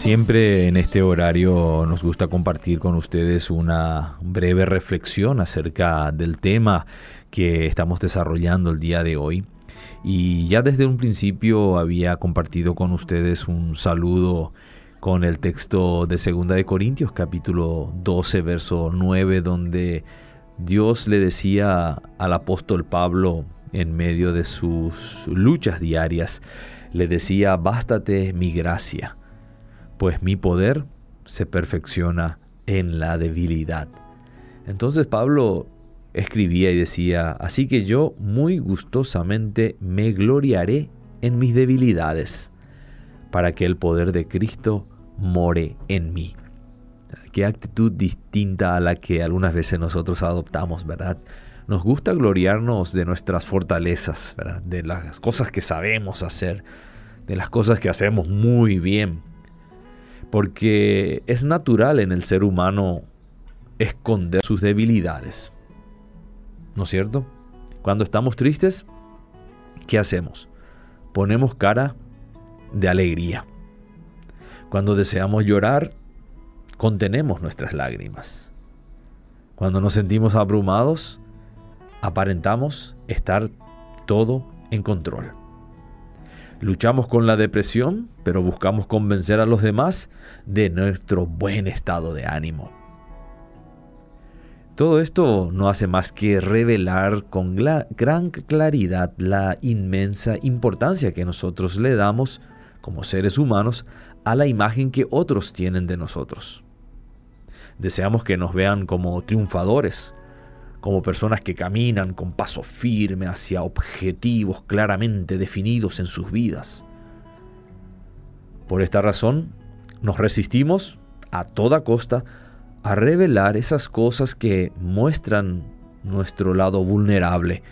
Siempre en este horario nos gusta compartir con ustedes una breve reflexión acerca del tema que estamos desarrollando el día de hoy. Y ya desde un principio había compartido con ustedes un saludo con el texto de Segunda de Corintios capítulo 12 verso 9 donde Dios le decía al apóstol Pablo en medio de sus luchas diarias, le decía, bástate mi gracia pues mi poder se perfecciona en la debilidad. Entonces Pablo escribía y decía, así que yo muy gustosamente me gloriaré en mis debilidades, para que el poder de Cristo more en mí. Qué actitud distinta a la que algunas veces nosotros adoptamos, ¿verdad? Nos gusta gloriarnos de nuestras fortalezas. De las cosas que sabemos hacer, de las cosas que hacemos muy bien porque es natural en el ser humano esconder sus debilidades. ¿No es cierto? Cuando estamos tristes, ¿qué hacemos? Ponemos cara de alegría. Cuando deseamos llorar, contenemos nuestras lágrimas. Cuando nos sentimos abrumados, aparentamos estar todo en control. Luchamos con la depresión, pero buscamos convencer a los demás de nuestro buen estado de ánimo. Todo esto no hace más que revelar con gran claridad la inmensa importancia que nosotros le damos como seres humanos a la imagen que otros tienen de nosotros. Deseamos que nos vean como triunfadores, como personas que caminan con paso firme hacia objetivos claramente definidos en sus vidas. Por esta razón, nos resistimos a toda costa a revelar esas cosas que muestran nuestro lado vulnerable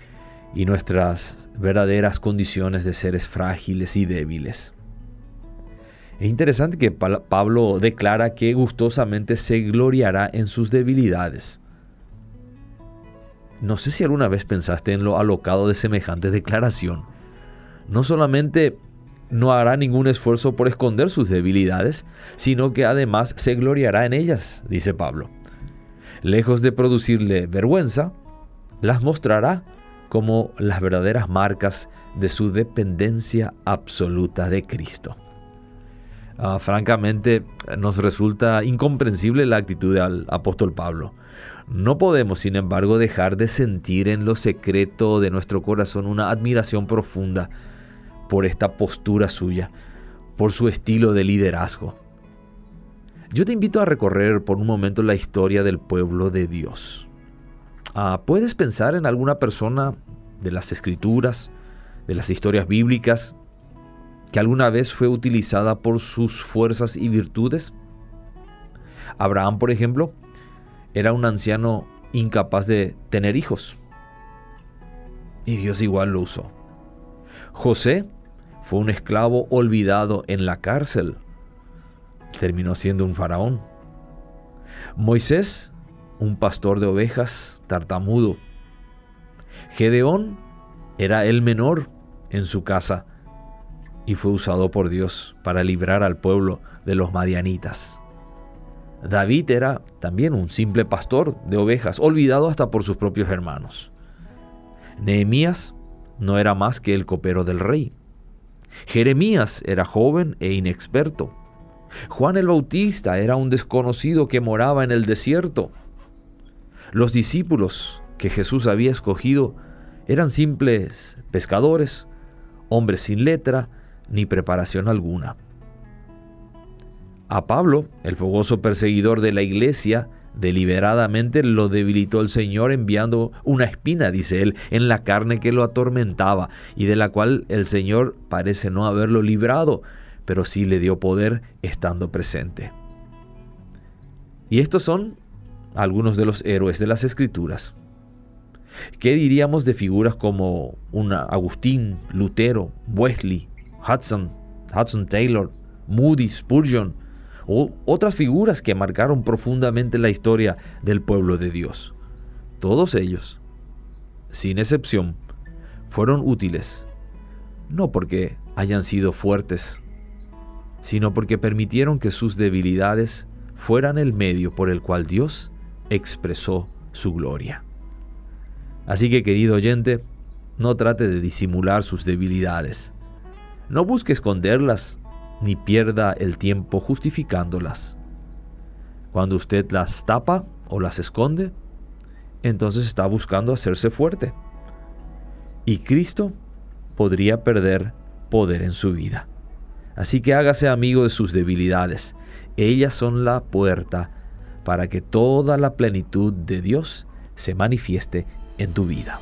y nuestras verdaderas condiciones de seres frágiles y débiles. Es interesante que Pablo declara que gustosamente se gloriará en sus debilidades. No sé si alguna vez pensaste en lo alocado de semejante declaración. No solamente no hará ningún esfuerzo por esconder sus debilidades, sino que además se gloriará en ellas, dice Pablo. Lejos de producirle vergüenza, las mostrará como las verdaderas marcas de su dependencia absoluta de Cristo. Ah, francamente, nos resulta incomprensible la actitud del apóstol Pablo. No podemos, sin embargo, dejar de sentir en lo secreto de nuestro corazón una admiración profunda por esta postura suya, por su estilo de liderazgo. Yo te invito a recorrer por un momento la historia del pueblo de Dios. Ah, ¿Puedes pensar en alguna persona de las escrituras, de las historias bíblicas, que alguna vez fue utilizada por sus fuerzas y virtudes? Abraham, por ejemplo, era un anciano incapaz de tener hijos. Y Dios igual lo usó. José fue un esclavo olvidado en la cárcel. Terminó siendo un faraón. Moisés, un pastor de ovejas tartamudo. Gedeón era el menor en su casa y fue usado por Dios para librar al pueblo de los madianitas. David era también un simple pastor de ovejas, olvidado hasta por sus propios hermanos. Nehemías no era más que el copero del rey. Jeremías era joven e inexperto. Juan el Bautista era un desconocido que moraba en el desierto. Los discípulos que Jesús había escogido eran simples pescadores, hombres sin letra ni preparación alguna. A Pablo, el fogoso perseguidor de la iglesia, deliberadamente lo debilitó el Señor enviando una espina, dice él, en la carne que lo atormentaba y de la cual el Señor parece no haberlo librado, pero sí le dio poder estando presente. Y estos son algunos de los héroes de las Escrituras. ¿Qué diríamos de figuras como una Agustín, Lutero, Wesley, Hudson, Hudson Taylor, Moody, Spurgeon, o otras figuras que marcaron profundamente la historia del pueblo de Dios. Todos ellos, sin excepción, fueron útiles, no porque hayan sido fuertes, sino porque permitieron que sus debilidades fueran el medio por el cual Dios expresó su gloria. Así que querido oyente, no trate de disimular sus debilidades. No busque esconderlas ni pierda el tiempo justificándolas. Cuando usted las tapa o las esconde, entonces está buscando hacerse fuerte. Y Cristo podría perder poder en su vida. Así que hágase amigo de sus debilidades. Ellas son la puerta para que toda la plenitud de Dios se manifieste en tu vida.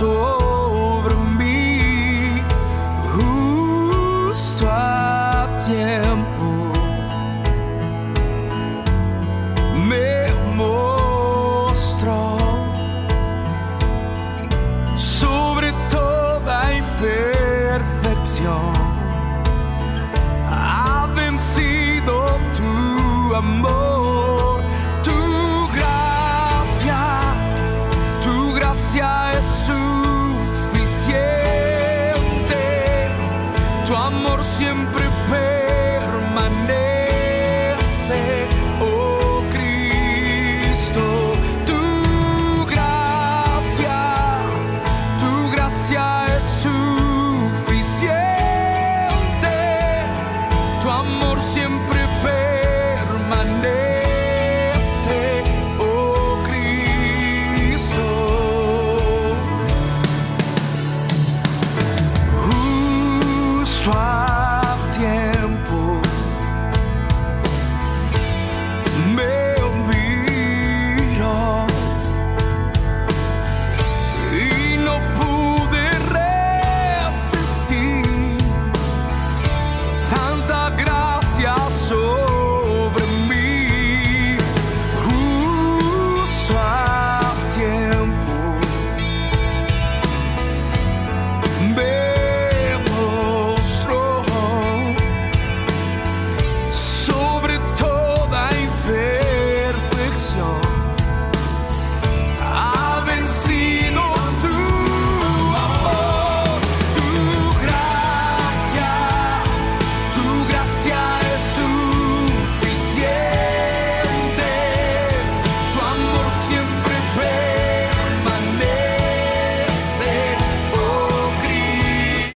sobre mí justo a tiempo. Me mostró sobre toda imperfección. Ha vencido tu amor. tu gracia, tu gracia es su